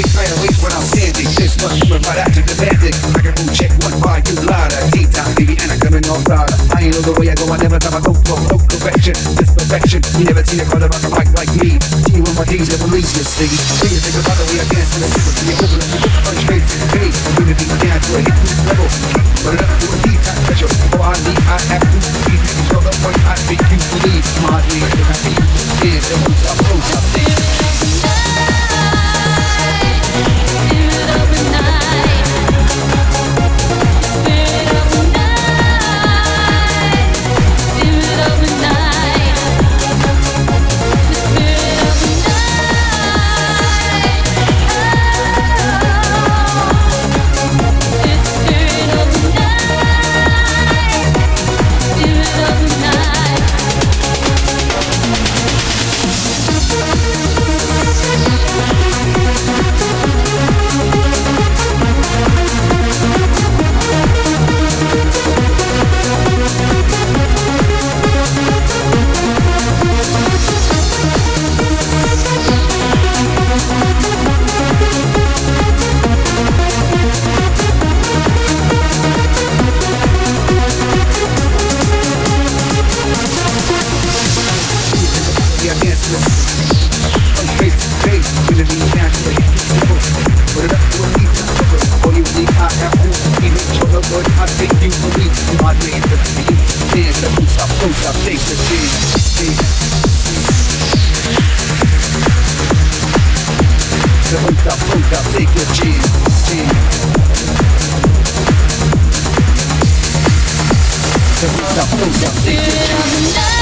big fan of waste when I'm standing. This much human right after the bandit. I can move, check one bar, you liar. Deep down, baby, and I'm coming all star. I ain't know the way I go, I never thought I go for no correction. This you never seen a brother on the mic like me. See you in my days, never leaves you, see. When you think about the way I dance in the circle, see you open up, you punch straight to the face. I'm gonna be down to a hit this level. But up to a deep time special. Oh, I need, I have to be. You're the one I make you believe. My name, I be. Here's the most I post, I think. good, I think you believe in my dream. The beat, dance, the boots, I post, I face the scene The boots, I post, I take the gene, gene The boots, I post, I take the gene